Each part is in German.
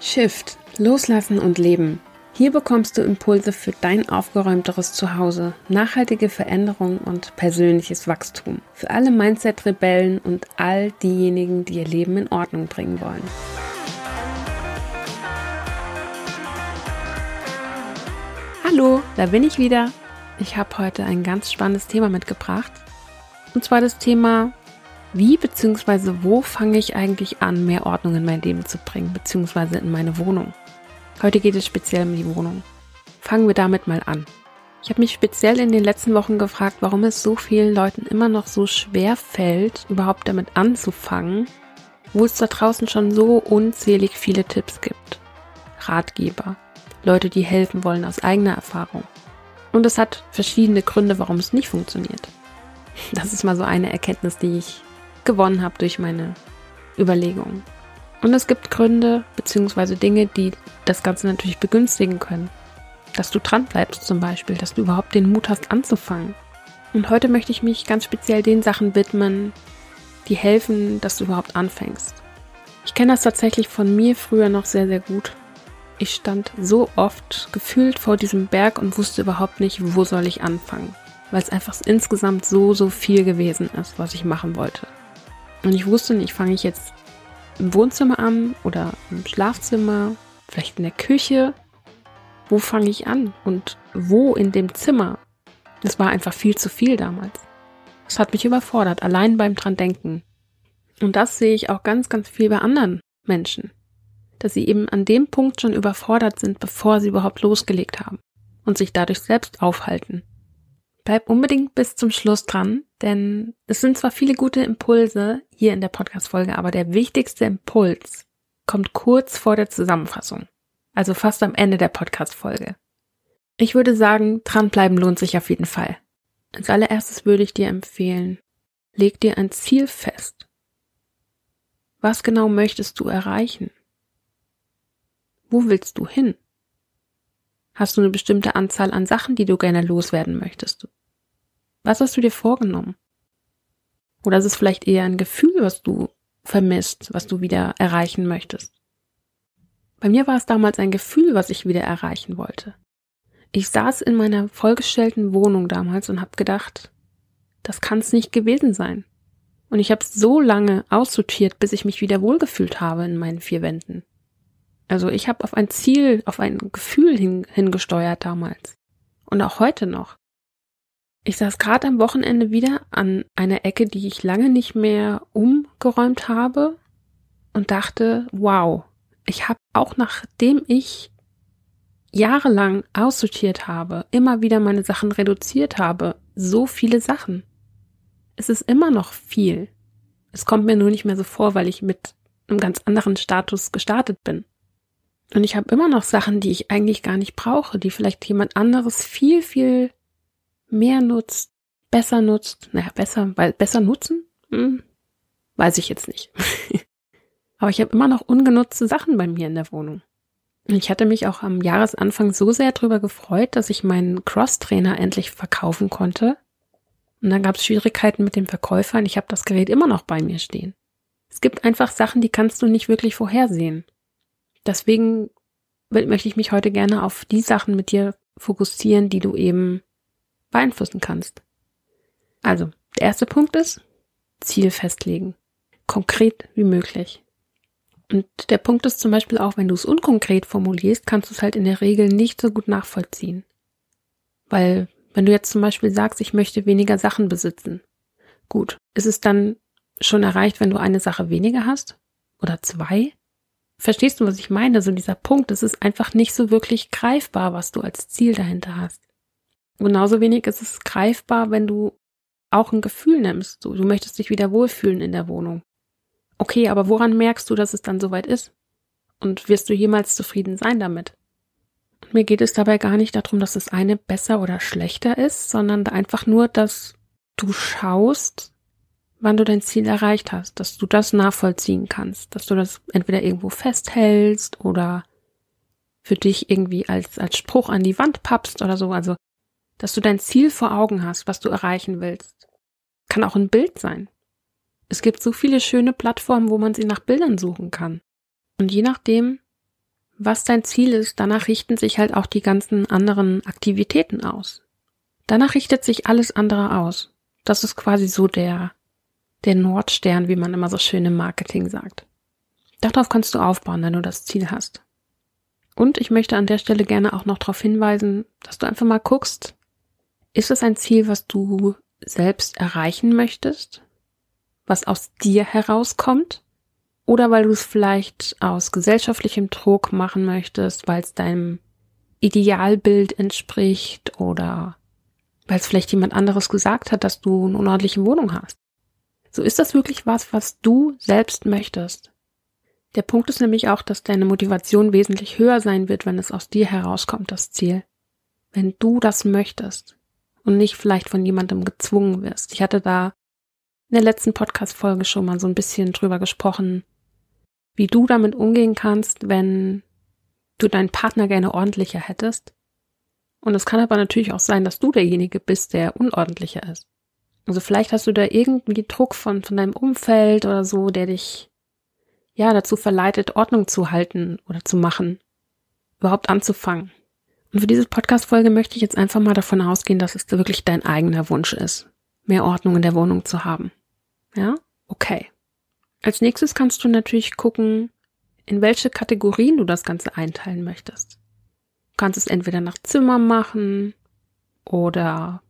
Shift, Loslassen und Leben. Hier bekommst du Impulse für dein aufgeräumteres Zuhause, nachhaltige Veränderung und persönliches Wachstum. Für alle Mindset-Rebellen und all diejenigen, die ihr Leben in Ordnung bringen wollen. Hallo, da bin ich wieder. Ich habe heute ein ganz spannendes Thema mitgebracht. Und zwar das Thema wie bzw. wo fange ich eigentlich an, mehr Ordnung in mein Leben zu bringen, beziehungsweise in meine Wohnung? Heute geht es speziell um die Wohnung. Fangen wir damit mal an. Ich habe mich speziell in den letzten Wochen gefragt, warum es so vielen Leuten immer noch so schwer fällt, überhaupt damit anzufangen, wo es da draußen schon so unzählig viele Tipps gibt. Ratgeber, Leute, die helfen wollen aus eigener Erfahrung. Und es hat verschiedene Gründe, warum es nicht funktioniert. Das ist mal so eine Erkenntnis, die ich gewonnen habe durch meine Überlegungen. Und es gibt Gründe bzw. Dinge, die das Ganze natürlich begünstigen können. Dass du dran bleibst zum Beispiel, dass du überhaupt den Mut hast anzufangen. Und heute möchte ich mich ganz speziell den Sachen widmen, die helfen, dass du überhaupt anfängst. Ich kenne das tatsächlich von mir früher noch sehr, sehr gut. Ich stand so oft gefühlt vor diesem Berg und wusste überhaupt nicht, wo soll ich anfangen. Weil es einfach insgesamt so, so viel gewesen ist, was ich machen wollte. Und ich wusste nicht, fange ich jetzt im Wohnzimmer an oder im Schlafzimmer, vielleicht in der Küche. Wo fange ich an und wo in dem Zimmer? Das war einfach viel zu viel damals. Das hat mich überfordert, allein beim dran denken. Und das sehe ich auch ganz, ganz viel bei anderen Menschen, dass sie eben an dem Punkt schon überfordert sind, bevor sie überhaupt losgelegt haben und sich dadurch selbst aufhalten. Bleib unbedingt bis zum Schluss dran, denn es sind zwar viele gute Impulse hier in der Podcast-Folge, aber der wichtigste Impuls kommt kurz vor der Zusammenfassung. Also fast am Ende der Podcast-Folge. Ich würde sagen, dranbleiben lohnt sich auf jeden Fall. Als allererstes würde ich dir empfehlen, leg dir ein Ziel fest. Was genau möchtest du erreichen? Wo willst du hin? Hast du eine bestimmte Anzahl an Sachen, die du gerne loswerden möchtest? Was hast du dir vorgenommen? Oder ist es vielleicht eher ein Gefühl, was du vermisst, was du wieder erreichen möchtest? Bei mir war es damals ein Gefühl, was ich wieder erreichen wollte. Ich saß in meiner vollgestellten Wohnung damals und habe gedacht, das kann es nicht gewesen sein. Und ich habe so lange aussortiert, bis ich mich wieder wohlgefühlt habe in meinen vier Wänden. Also ich habe auf ein Ziel, auf ein Gefühl hin, hingesteuert damals. Und auch heute noch. Ich saß gerade am Wochenende wieder an einer Ecke, die ich lange nicht mehr umgeräumt habe und dachte, wow, ich habe auch nachdem ich jahrelang aussortiert habe, immer wieder meine Sachen reduziert habe, so viele Sachen. Es ist immer noch viel. Es kommt mir nur nicht mehr so vor, weil ich mit einem ganz anderen Status gestartet bin. Und ich habe immer noch Sachen, die ich eigentlich gar nicht brauche, die vielleicht jemand anderes viel, viel mehr nutzt, besser nutzt, naja, besser, weil besser nutzen, hm, weiß ich jetzt nicht. Aber ich habe immer noch ungenutzte Sachen bei mir in der Wohnung. Ich hatte mich auch am Jahresanfang so sehr darüber gefreut, dass ich meinen Cross-Trainer endlich verkaufen konnte. Und dann gab es Schwierigkeiten mit dem Verkäufer und ich habe das Gerät immer noch bei mir stehen. Es gibt einfach Sachen, die kannst du nicht wirklich vorhersehen. Deswegen möchte ich mich heute gerne auf die Sachen mit dir fokussieren, die du eben beeinflussen kannst. Also, der erste Punkt ist Ziel festlegen. Konkret wie möglich. Und der Punkt ist zum Beispiel auch, wenn du es unkonkret formulierst, kannst du es halt in der Regel nicht so gut nachvollziehen. Weil, wenn du jetzt zum Beispiel sagst, ich möchte weniger Sachen besitzen, gut, ist es dann schon erreicht, wenn du eine Sache weniger hast? Oder zwei? Verstehst du, was ich meine? So dieser Punkt, es ist einfach nicht so wirklich greifbar, was du als Ziel dahinter hast. Genauso wenig ist es greifbar, wenn du auch ein Gefühl nimmst. So, du möchtest dich wieder wohlfühlen in der Wohnung. Okay, aber woran merkst du, dass es dann soweit ist? Und wirst du jemals zufrieden sein damit? Mir geht es dabei gar nicht darum, dass das eine besser oder schlechter ist, sondern einfach nur, dass du schaust, wann du dein Ziel erreicht hast, dass du das nachvollziehen kannst, dass du das entweder irgendwo festhältst oder für dich irgendwie als, als Spruch an die Wand pappst oder so. Also dass du dein Ziel vor Augen hast, was du erreichen willst. Kann auch ein Bild sein. Es gibt so viele schöne Plattformen, wo man sie nach Bildern suchen kann. Und je nachdem, was dein Ziel ist, danach richten sich halt auch die ganzen anderen Aktivitäten aus. Danach richtet sich alles andere aus. Das ist quasi so der, der Nordstern, wie man immer so schön im Marketing sagt. Darauf kannst du aufbauen, wenn du das Ziel hast. Und ich möchte an der Stelle gerne auch noch darauf hinweisen, dass du einfach mal guckst, ist es ein Ziel, was du selbst erreichen möchtest? Was aus dir herauskommt? Oder weil du es vielleicht aus gesellschaftlichem Druck machen möchtest, weil es deinem Idealbild entspricht oder weil es vielleicht jemand anderes gesagt hat, dass du eine unordentliche Wohnung hast. So ist das wirklich was, was du selbst möchtest. Der Punkt ist nämlich auch, dass deine Motivation wesentlich höher sein wird, wenn es aus dir herauskommt, das Ziel. Wenn du das möchtest und nicht vielleicht von jemandem gezwungen wirst. Ich hatte da in der letzten Podcast-Folge schon mal so ein bisschen drüber gesprochen, wie du damit umgehen kannst, wenn du deinen Partner gerne ordentlicher hättest. Und es kann aber natürlich auch sein, dass du derjenige bist, der unordentlicher ist. Also vielleicht hast du da irgendwie Druck von, von deinem Umfeld oder so, der dich ja dazu verleitet, Ordnung zu halten oder zu machen, überhaupt anzufangen. Und für diese Podcast-Folge möchte ich jetzt einfach mal davon ausgehen, dass es wirklich dein eigener Wunsch ist, mehr Ordnung in der Wohnung zu haben. Ja? Okay. Als nächstes kannst du natürlich gucken, in welche Kategorien du das Ganze einteilen möchtest. Du kannst es entweder nach Zimmer machen oder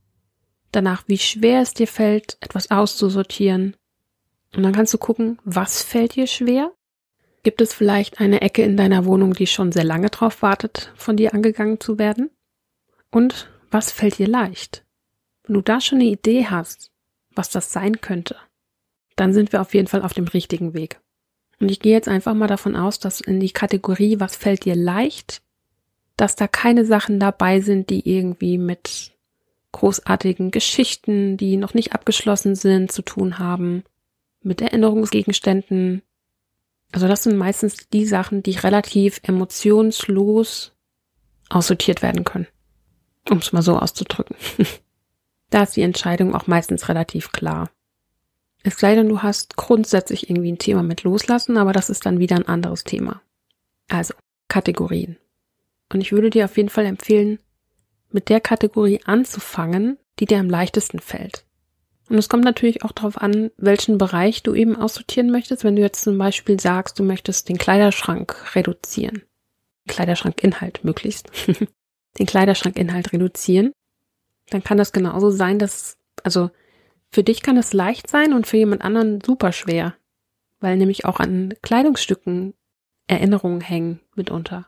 danach, wie schwer es dir fällt, etwas auszusortieren. Und dann kannst du gucken, was fällt dir schwer? Gibt es vielleicht eine Ecke in deiner Wohnung, die schon sehr lange drauf wartet, von dir angegangen zu werden? Und was fällt dir leicht? Wenn du da schon eine Idee hast, was das sein könnte, dann sind wir auf jeden Fall auf dem richtigen Weg. Und ich gehe jetzt einfach mal davon aus, dass in die Kategorie, was fällt dir leicht, dass da keine Sachen dabei sind, die irgendwie mit großartigen Geschichten, die noch nicht abgeschlossen sind, zu tun haben, mit Erinnerungsgegenständen. Also das sind meistens die Sachen, die relativ emotionslos aussortiert werden können. Um es mal so auszudrücken. da ist die Entscheidung auch meistens relativ klar. Es sei denn, du hast grundsätzlich irgendwie ein Thema mit loslassen, aber das ist dann wieder ein anderes Thema. Also, Kategorien. Und ich würde dir auf jeden Fall empfehlen, mit der Kategorie anzufangen, die dir am leichtesten fällt. Und es kommt natürlich auch darauf an, welchen Bereich du eben aussortieren möchtest. Wenn du jetzt zum Beispiel sagst, du möchtest den Kleiderschrank reduzieren, Kleiderschrankinhalt möglichst, den Kleiderschrankinhalt reduzieren, dann kann das genauso sein, dass, also für dich kann es leicht sein und für jemand anderen super schwer, weil nämlich auch an Kleidungsstücken Erinnerungen hängen mitunter.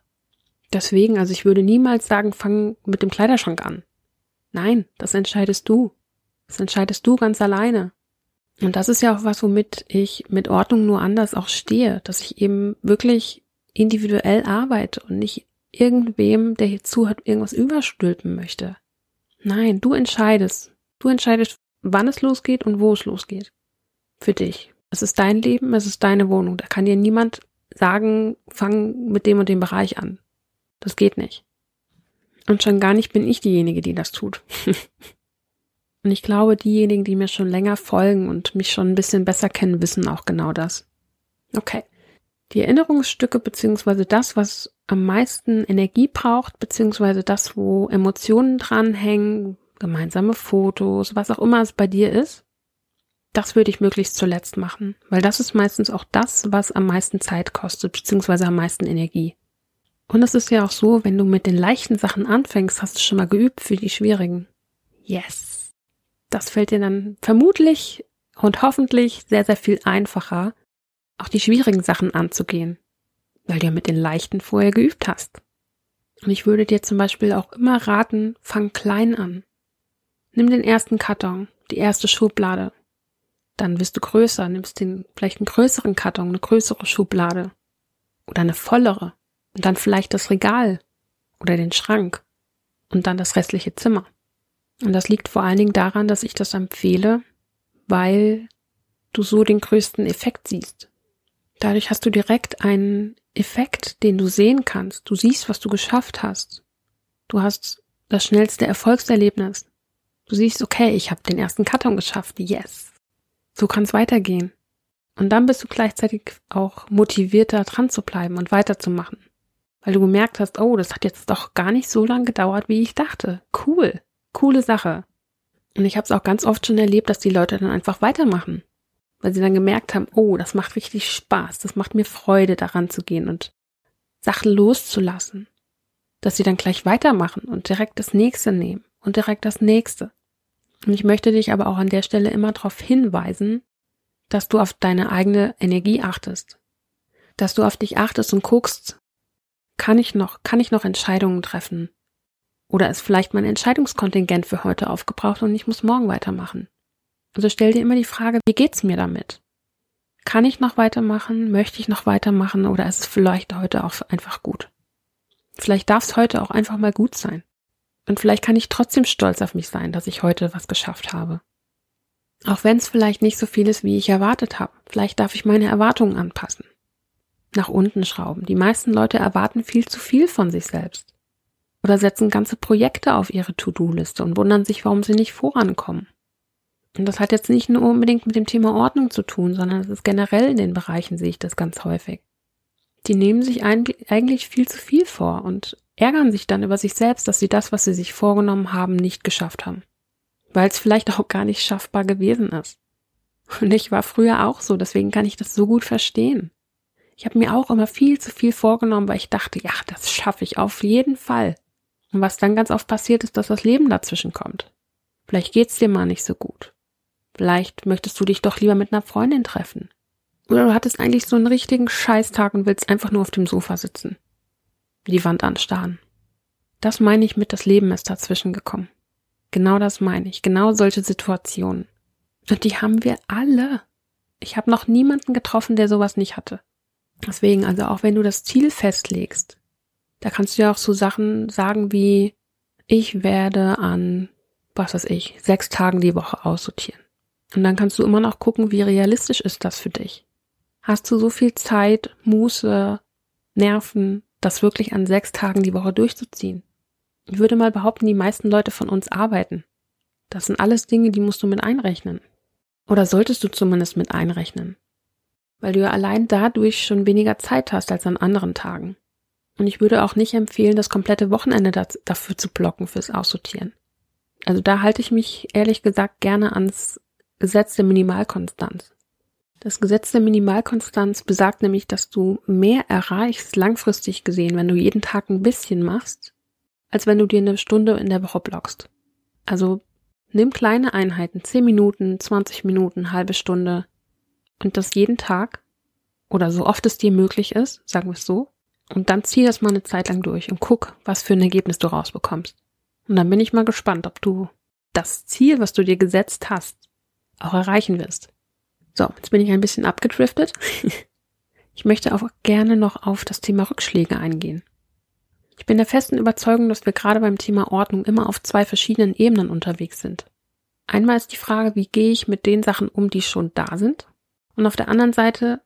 Deswegen, also ich würde niemals sagen, fang mit dem Kleiderschrank an. Nein, das entscheidest du. Das entscheidest du ganz alleine. Und das ist ja auch was, womit ich mit Ordnung nur anders auch stehe, dass ich eben wirklich individuell arbeite und nicht irgendwem, der hier zuhört, irgendwas überstülpen möchte. Nein, du entscheidest. Du entscheidest, wann es losgeht und wo es losgeht. Für dich. Es ist dein Leben, es ist deine Wohnung. Da kann dir niemand sagen, fang mit dem und dem Bereich an. Das geht nicht. Und schon gar nicht bin ich diejenige, die das tut. und ich glaube, diejenigen, die mir schon länger folgen und mich schon ein bisschen besser kennen, wissen auch genau das. Okay. Die Erinnerungsstücke beziehungsweise das, was am meisten Energie braucht, beziehungsweise das, wo Emotionen dranhängen, gemeinsame Fotos, was auch immer es bei dir ist, das würde ich möglichst zuletzt machen, weil das ist meistens auch das, was am meisten Zeit kostet, beziehungsweise am meisten Energie. Und es ist ja auch so, wenn du mit den leichten Sachen anfängst, hast du schon mal geübt für die schwierigen. Yes. Das fällt dir dann vermutlich und hoffentlich sehr, sehr viel einfacher, auch die schwierigen Sachen anzugehen, weil du ja mit den leichten vorher geübt hast. Und ich würde dir zum Beispiel auch immer raten, fang klein an. Nimm den ersten Karton, die erste Schublade. Dann wirst du größer, nimmst den, vielleicht einen größeren Karton, eine größere Schublade. Oder eine vollere. Und dann vielleicht das Regal oder den Schrank und dann das restliche Zimmer. Und das liegt vor allen Dingen daran, dass ich das empfehle, weil du so den größten Effekt siehst. Dadurch hast du direkt einen Effekt, den du sehen kannst. Du siehst, was du geschafft hast. Du hast das schnellste Erfolgserlebnis. Du siehst, okay, ich habe den ersten Karton geschafft. Yes. So kann es weitergehen. Und dann bist du gleichzeitig auch motivierter dran zu bleiben und weiterzumachen. weil du gemerkt hast, oh, das hat jetzt doch gar nicht so lange gedauert, wie ich dachte. Cool, coole Sache. Und ich habe es auch ganz oft schon erlebt, dass die Leute dann einfach weitermachen, weil sie dann gemerkt haben, oh, das macht richtig Spaß, das macht mir Freude, daran zu gehen und Sachen loszulassen, dass sie dann gleich weitermachen und direkt das nächste nehmen und direkt das nächste. Und ich möchte dich aber auch an der Stelle immer darauf hinweisen, dass du auf deine eigene Energie achtest, dass du auf dich achtest und guckst, kann ich noch, kann ich noch Entscheidungen treffen? Oder ist vielleicht mein Entscheidungskontingent für heute aufgebraucht und ich muss morgen weitermachen? Also stell dir immer die Frage, wie geht's mir damit? Kann ich noch weitermachen? Möchte ich noch weitermachen? Oder ist es vielleicht heute auch einfach gut? Vielleicht darf es heute auch einfach mal gut sein. Und vielleicht kann ich trotzdem stolz auf mich sein, dass ich heute was geschafft habe. Auch wenn es vielleicht nicht so viel ist, wie ich erwartet habe. Vielleicht darf ich meine Erwartungen anpassen nach unten schrauben. Die meisten Leute erwarten viel zu viel von sich selbst. Oder setzen ganze Projekte auf ihre To-Do-Liste und wundern sich, warum sie nicht vorankommen. Und das hat jetzt nicht nur unbedingt mit dem Thema Ordnung zu tun, sondern es ist generell in den Bereichen sehe ich das ganz häufig. Die nehmen sich eigentlich viel zu viel vor und ärgern sich dann über sich selbst, dass sie das, was sie sich vorgenommen haben, nicht geschafft haben. Weil es vielleicht auch gar nicht schaffbar gewesen ist. Und ich war früher auch so, deswegen kann ich das so gut verstehen. Ich habe mir auch immer viel zu viel vorgenommen, weil ich dachte, ja, das schaffe ich auf jeden Fall. Und was dann ganz oft passiert ist, dass das Leben dazwischen kommt. Vielleicht geht's dir mal nicht so gut. Vielleicht möchtest du dich doch lieber mit einer Freundin treffen. Oder du hattest eigentlich so einen richtigen Scheißtag und willst einfach nur auf dem Sofa sitzen. Die Wand anstarren. Das meine ich mit, das Leben ist dazwischen gekommen. Genau das meine ich. Genau solche Situationen. Und die haben wir alle. Ich habe noch niemanden getroffen, der sowas nicht hatte. Deswegen, also auch wenn du das Ziel festlegst, da kannst du ja auch so Sachen sagen wie, ich werde an, was weiß ich, sechs Tagen die Woche aussortieren. Und dann kannst du immer noch gucken, wie realistisch ist das für dich. Hast du so viel Zeit, Muße, Nerven, das wirklich an sechs Tagen die Woche durchzuziehen? Ich würde mal behaupten, die meisten Leute von uns arbeiten. Das sind alles Dinge, die musst du mit einrechnen. Oder solltest du zumindest mit einrechnen weil du ja allein dadurch schon weniger Zeit hast als an anderen Tagen. Und ich würde auch nicht empfehlen, das komplette Wochenende dafür zu blocken fürs Aussortieren. Also da halte ich mich ehrlich gesagt gerne ans Gesetz der Minimalkonstanz. Das Gesetz der Minimalkonstanz besagt nämlich, dass du mehr erreichst langfristig gesehen, wenn du jeden Tag ein bisschen machst, als wenn du dir eine Stunde in der Woche blockst. Also nimm kleine Einheiten, 10 Minuten, 20 Minuten, halbe Stunde, und das jeden Tag oder so oft es dir möglich ist, sagen wir es so, und dann zieh das mal eine Zeit lang durch und guck, was für ein Ergebnis du rausbekommst. Und dann bin ich mal gespannt, ob du das Ziel, was du dir gesetzt hast, auch erreichen wirst. So, jetzt bin ich ein bisschen abgedriftet. Ich möchte auch gerne noch auf das Thema Rückschläge eingehen. Ich bin der festen Überzeugung, dass wir gerade beim Thema Ordnung immer auf zwei verschiedenen Ebenen unterwegs sind. Einmal ist die Frage, wie gehe ich mit den Sachen um, die schon da sind? Und auf der anderen Seite,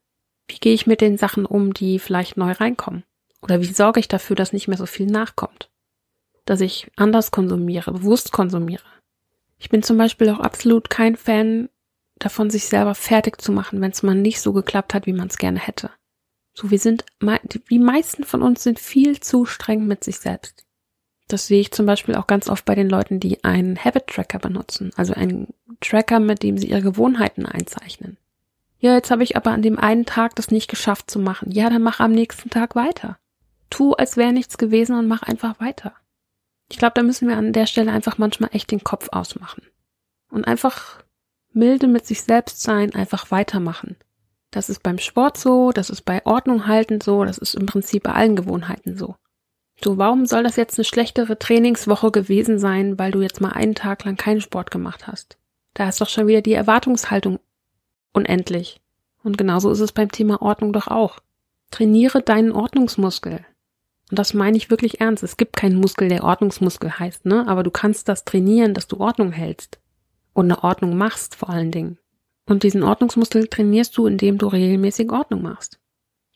wie gehe ich mit den Sachen um, die vielleicht neu reinkommen? Oder wie sorge ich dafür, dass nicht mehr so viel nachkommt? Dass ich anders konsumiere, bewusst konsumiere. Ich bin zum Beispiel auch absolut kein Fan davon, sich selber fertig zu machen, wenn es mal nicht so geklappt hat, wie man es gerne hätte. So, wir sind, die meisten von uns sind viel zu streng mit sich selbst. Das sehe ich zum Beispiel auch ganz oft bei den Leuten, die einen Habit Tracker benutzen, also einen Tracker, mit dem sie ihre Gewohnheiten einzeichnen. Ja, jetzt habe ich aber an dem einen Tag das nicht geschafft zu machen. Ja, dann mach am nächsten Tag weiter. Tu, als wäre nichts gewesen und mach einfach weiter. Ich glaube, da müssen wir an der Stelle einfach manchmal echt den Kopf ausmachen. Und einfach milde mit sich selbst sein, einfach weitermachen. Das ist beim Sport so, das ist bei Ordnung halten so, das ist im Prinzip bei allen Gewohnheiten so. So, warum soll das jetzt eine schlechtere Trainingswoche gewesen sein, weil du jetzt mal einen Tag lang keinen Sport gemacht hast? Da ist doch schon wieder die Erwartungshaltung unendlich. Und genauso ist es beim Thema Ordnung doch auch. Trainiere deinen Ordnungsmuskel. Und das meine ich wirklich ernst. Es gibt keinen Muskel, der Ordnungsmuskel heißt, ne? Aber du kannst das trainieren, dass du Ordnung hältst. Und eine Ordnung machst vor allen Dingen. Und diesen Ordnungsmuskel trainierst du, indem du regelmäßig Ordnung machst.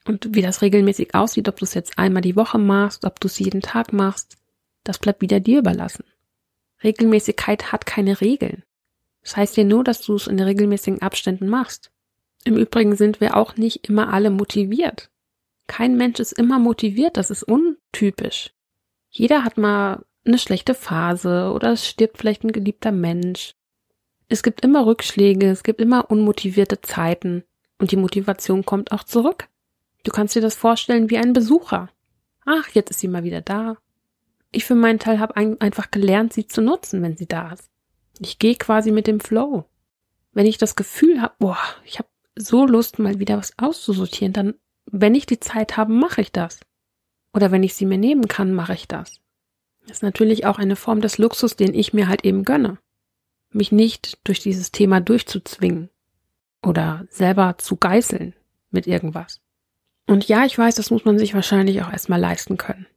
Und wie das regelmäßig aussieht, ob du es jetzt einmal die Woche machst, ob du es jeden Tag machst, das bleibt wieder dir überlassen. Regelmäßigkeit hat keine Regeln. Das heißt ja nur, dass du es in regelmäßigen Abständen machst. Im Übrigen sind wir auch nicht immer alle motiviert. Kein Mensch ist immer motiviert, das ist untypisch. Jeder hat mal eine schlechte Phase oder es stirbt vielleicht ein geliebter Mensch. Es gibt immer Rückschläge, es gibt immer unmotivierte Zeiten und die Motivation kommt auch zurück. Du kannst dir das vorstellen wie ein Besucher. Ach, jetzt ist sie mal wieder da. Ich für meinen Teil habe einfach gelernt, sie zu nutzen, wenn sie da ist. Ich gehe quasi mit dem Flow. Wenn ich das Gefühl habe, boah, ich habe so Lust, mal wieder was auszusortieren, dann, wenn ich die Zeit habe, mache ich das. Oder wenn ich sie mir nehmen kann, mache ich das. Das ist natürlich auch eine Form des Luxus, den ich mir halt eben gönne. Mich nicht durch dieses Thema durchzuzwingen oder selber zu geißeln mit irgendwas. Und ja, ich weiß, das muss man sich wahrscheinlich auch erstmal leisten können.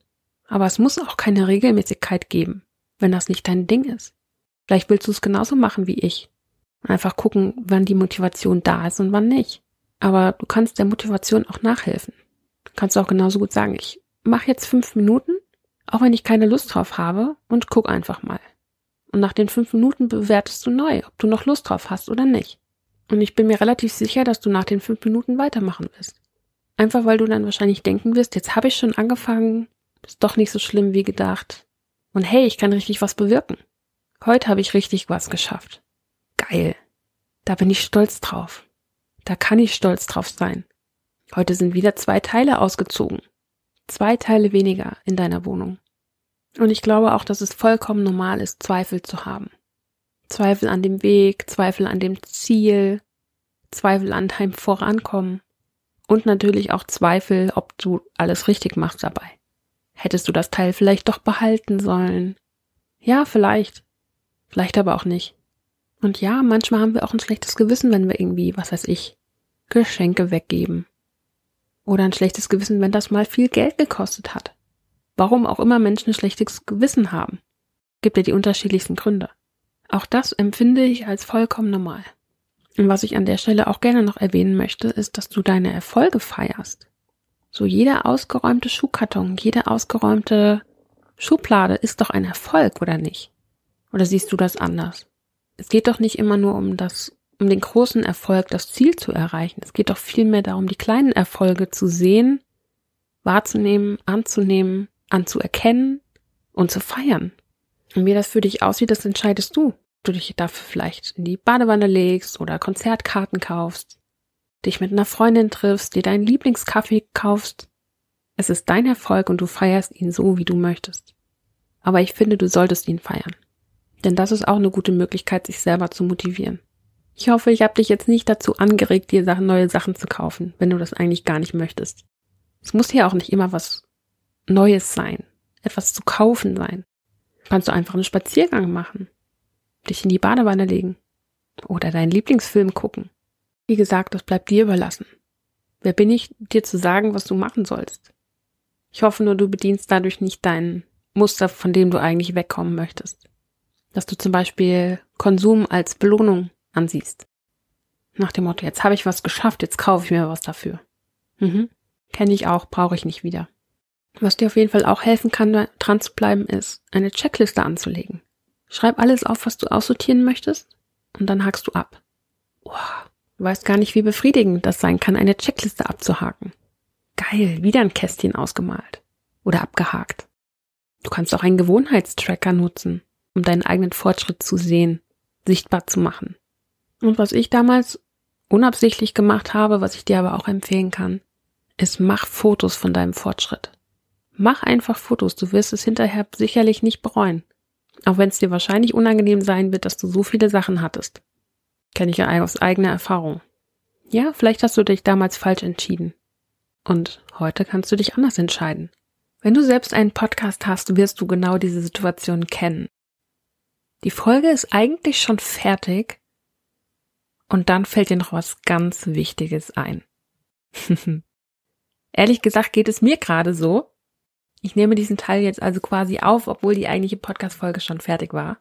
Aber es muss auch keine Regelmäßigkeit geben, wenn das nicht dein Ding ist. Vielleicht willst du es genauso machen wie ich. Einfach gucken, wann die Motivation da ist und wann nicht. Aber du kannst der Motivation auch nachhelfen. Du kannst auch genauso gut sagen, ich mache jetzt fünf Minuten, auch wenn ich keine Lust drauf habe, und guck einfach mal. Und nach den fünf Minuten bewertest du neu, ob du noch Lust drauf hast oder nicht. Und ich bin mir relativ sicher, dass du nach den fünf Minuten weitermachen wirst. Einfach weil du dann wahrscheinlich denken wirst, jetzt habe ich schon angefangen, ist doch nicht so schlimm wie gedacht. Und hey, ich kann richtig was bewirken. Heute habe ich richtig was geschafft. Geil. Da bin ich stolz drauf. Da kann ich stolz drauf sein. Heute sind wieder zwei Teile ausgezogen. Zwei Teile weniger in deiner Wohnung. Und ich glaube auch, dass es vollkommen normal ist, Zweifel zu haben. Zweifel an dem Weg, Zweifel an dem Ziel, Zweifel an deinem Vorankommen und natürlich auch Zweifel, ob du alles richtig machst dabei. Hättest du das Teil vielleicht doch behalten sollen? Ja, vielleicht. Vielleicht aber auch nicht. Und ja, manchmal haben wir auch ein schlechtes Gewissen, wenn wir irgendwie, was weiß ich, Geschenke weggeben. Oder ein schlechtes Gewissen, wenn das mal viel Geld gekostet hat. Warum auch immer Menschen ein schlechtes Gewissen haben. Gibt ja die unterschiedlichsten Gründe. Auch das empfinde ich als vollkommen normal. Und was ich an der Stelle auch gerne noch erwähnen möchte, ist, dass du deine Erfolge feierst. So jeder ausgeräumte Schuhkarton, jede ausgeräumte Schublade ist doch ein Erfolg, oder nicht? Oder siehst du das anders? Es geht doch nicht immer nur um das, um den großen Erfolg, das Ziel zu erreichen. Es geht doch vielmehr darum, die kleinen Erfolge zu sehen, wahrzunehmen, anzunehmen, anzuerkennen und zu feiern. Und wie das für dich aussieht, das entscheidest du. Du dich dafür vielleicht in die Badewanne legst oder Konzertkarten kaufst, dich mit einer Freundin triffst, dir deinen Lieblingskaffee kaufst. Es ist dein Erfolg und du feierst ihn so, wie du möchtest. Aber ich finde, du solltest ihn feiern. Denn das ist auch eine gute Möglichkeit, sich selber zu motivieren. Ich hoffe, ich habe dich jetzt nicht dazu angeregt, dir neue Sachen zu kaufen, wenn du das eigentlich gar nicht möchtest. Es muss hier auch nicht immer was Neues sein, etwas zu kaufen sein. Kannst du einfach einen Spaziergang machen, dich in die Badewanne legen oder deinen Lieblingsfilm gucken wie gesagt, das bleibt dir überlassen. Wer bin ich, dir zu sagen, was du machen sollst? Ich hoffe nur, du bedienst dadurch nicht dein Muster, von dem du eigentlich wegkommen möchtest. Dass du zum Beispiel Konsum als Belohnung ansiehst. Nach dem Motto, jetzt habe ich was geschafft, jetzt kaufe ich mir was dafür. Mhm. Kenne ich auch, brauche ich nicht wieder. Was dir auf jeden Fall auch helfen kann, dran zu bleiben, ist, eine Checkliste anzulegen. Schreib alles auf, was du aussortieren möchtest, und dann hakst du ab. Wow, Du weißt gar nicht, wie befriedigend das sein kann, eine Checkliste abzuhaken. Geil, wieder ein Kästchen ausgemalt oder abgehakt. Du kannst auch einen Gewohnheitstracker nutzen, um deinen eigenen Fortschritt zu sehen, sichtbar zu machen. Und was ich damals unabsichtlich gemacht habe, was ich dir aber auch empfehlen kann, ist mach Fotos von deinem Fortschritt. Mach einfach Fotos, du wirst es hinterher sicherlich nicht bereuen. Auch wenn es dir wahrscheinlich unangenehm sein wird, dass du so viele Sachen hattest. Kenne ich ja aus eigener Erfahrung. Ja, vielleicht hast du dich damals falsch entschieden. Und heute kannst du dich anders entscheiden. Wenn du selbst einen Podcast hast, wirst du genau diese Situation kennen. Die Folge ist eigentlich schon fertig und dann fällt dir noch was ganz Wichtiges ein. Ehrlich gesagt geht es mir gerade so. Ich nehme diesen Teil jetzt also quasi auf, obwohl die eigentliche Podcast-Folge schon fertig war.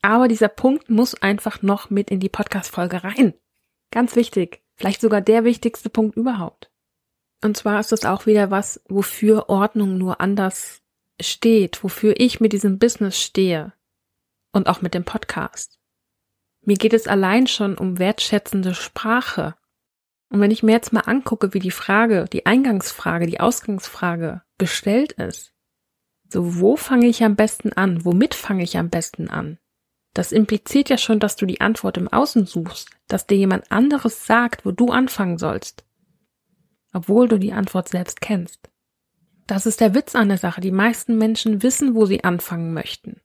Aber dieser Punkt muss einfach noch mit in die Podcast-Folge rein. Ganz wichtig. Vielleicht sogar der wichtigste Punkt überhaupt. Und zwar ist das auch wieder was, wofür Ordnung nur anders steht, wofür ich mit diesem Business stehe. Und auch mit dem Podcast. Mir geht es allein schon um wertschätzende Sprache. Und wenn ich mir jetzt mal angucke, wie die Frage, die Eingangsfrage, die Ausgangsfrage gestellt ist, so wo fange ich am besten an? Womit fange ich am besten an? Das impliziert ja schon, dass du die Antwort im Außen suchst, dass dir jemand anderes sagt, wo du anfangen sollst, obwohl du die Antwort selbst kennst. Das ist der Witz an der Sache. Die meisten Menschen wissen, wo sie anfangen möchten.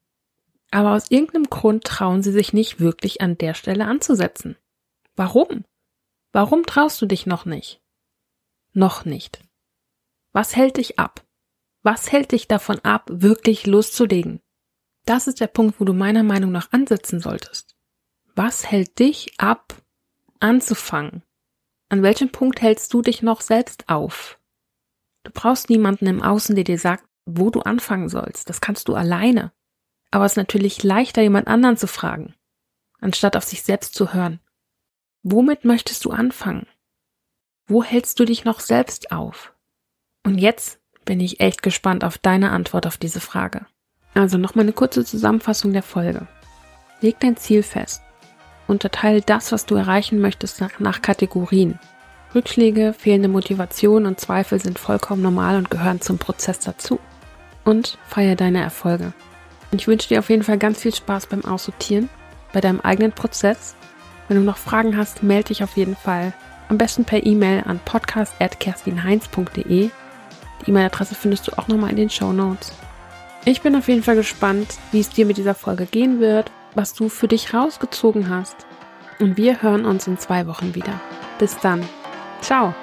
Aber aus irgendeinem Grund trauen sie sich nicht wirklich an der Stelle anzusetzen. Warum? Warum traust du dich noch nicht? Noch nicht. Was hält dich ab? Was hält dich davon ab, wirklich loszulegen? Das ist der Punkt, wo du meiner Meinung nach ansetzen solltest. Was hält dich ab, anzufangen? An welchem Punkt hältst du dich noch selbst auf? Du brauchst niemanden im Außen, der dir sagt, wo du anfangen sollst. Das kannst du alleine. Aber es ist natürlich leichter, jemand anderen zu fragen, anstatt auf sich selbst zu hören. Womit möchtest du anfangen? Wo hältst du dich noch selbst auf? Und jetzt bin ich echt gespannt auf deine Antwort auf diese Frage. Also nochmal eine kurze Zusammenfassung der Folge. Leg dein Ziel fest. Unterteile das, was du erreichen möchtest, nach, nach Kategorien. Rückschläge, fehlende Motivation und Zweifel sind vollkommen normal und gehören zum Prozess dazu. Und feier deine Erfolge. Ich wünsche dir auf jeden Fall ganz viel Spaß beim Aussortieren, bei deinem eigenen Prozess. Wenn du noch Fragen hast, melde dich auf jeden Fall. Am besten per E-Mail an podcast.kerstinheinz.de. Die E-Mail-Adresse findest du auch nochmal in den Show Notes. Ich bin auf jeden Fall gespannt, wie es dir mit dieser Folge gehen wird, was du für dich rausgezogen hast. Und wir hören uns in zwei Wochen wieder. Bis dann. Ciao.